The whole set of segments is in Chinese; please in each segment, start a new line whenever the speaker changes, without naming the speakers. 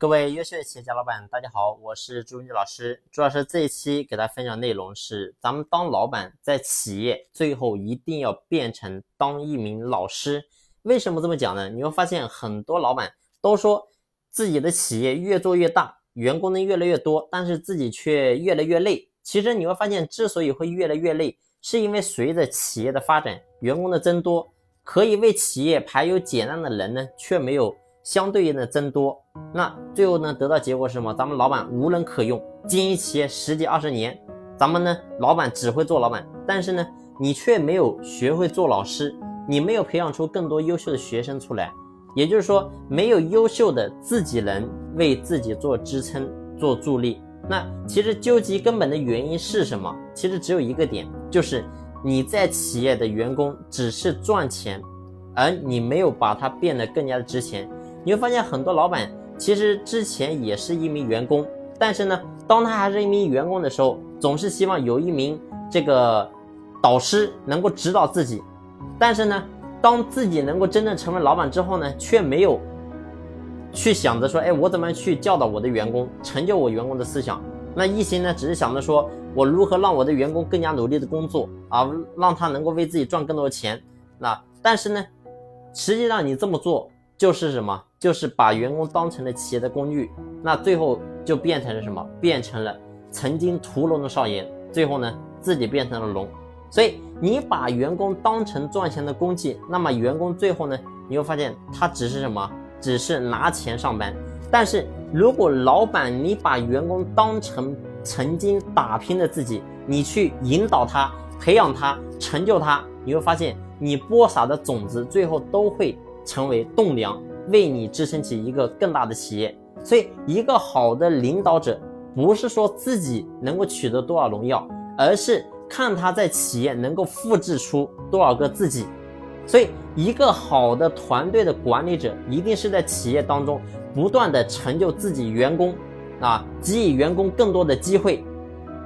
各位优秀的企业家老板，大家好，我是朱文基老师。朱老师这一期给大家分享内容是：咱们当老板在企业，最后一定要变成当一名老师。为什么这么讲呢？你会发现很多老板都说自己的企业越做越大，员工呢越来越多，但是自己却越来越累。其实你会发现，之所以会越来越累，是因为随着企业的发展，员工的增多，可以为企业排忧解难的人呢，却没有。相对应的增多，那最后呢得到结果是什么？咱们老板无人可用，经营企业十几二十年，咱们呢老板只会做老板，但是呢你却没有学会做老师，你没有培养出更多优秀的学生出来，也就是说没有优秀的自己人为自己做支撑做助力。那其实究极根本的原因是什么？其实只有一个点，就是你在企业的员工只是赚钱，而你没有把它变得更加的值钱。你会发现很多老板其实之前也是一名员工，但是呢，当他还是一名员工的时候，总是希望有一名这个导师能够指导自己。但是呢，当自己能够真正成为老板之后呢，却没有去想着说，哎，我怎么去教导我的员工，成就我员工的思想？那一心呢，只是想着说我如何让我的员工更加努力的工作啊，让他能够为自己赚更多的钱。那但是呢，实际上你这么做。就是什么？就是把员工当成了企业的工具，那最后就变成了什么？变成了曾经屠龙的少爷，最后呢自己变成了龙。所以你把员工当成赚钱的工具，那么员工最后呢，你会发现他只是什么？只是拿钱上班。但是如果老板你把员工当成曾经打拼的自己，你去引导他、培养他、成就他，你会发现你播撒的种子最后都会。成为栋梁，为你支撑起一个更大的企业。所以，一个好的领导者，不是说自己能够取得多少荣耀，而是看他在企业能够复制出多少个自己。所以，一个好的团队的管理者，一定是在企业当中不断的成就自己员工，啊，给予员工更多的机会。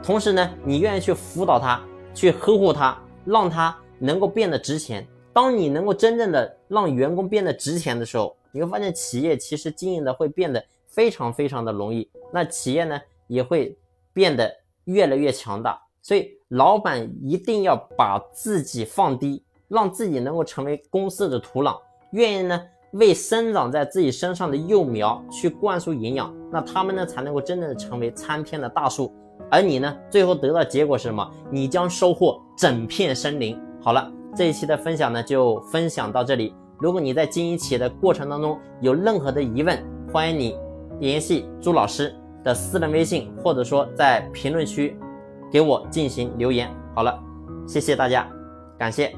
同时呢，你愿意去辅导他，去呵护他，让他能够变得值钱。当你能够真正的让员工变得值钱的时候，你会发现企业其实经营的会变得非常非常的容易，那企业呢也会变得越来越强大。所以，老板一定要把自己放低，让自己能够成为公司的土壤，愿意呢为生长在自己身上的幼苗去灌输营养，那他们呢才能够真正的成为参天的大树，而你呢最后得到结果是什么？你将收获整片森林。好了。这一期的分享呢，就分享到这里。如果你在经营企业的过程当中有任何的疑问，欢迎你联系朱老师的私人微信，或者说在评论区给我进行留言。好了，谢谢大家，感谢。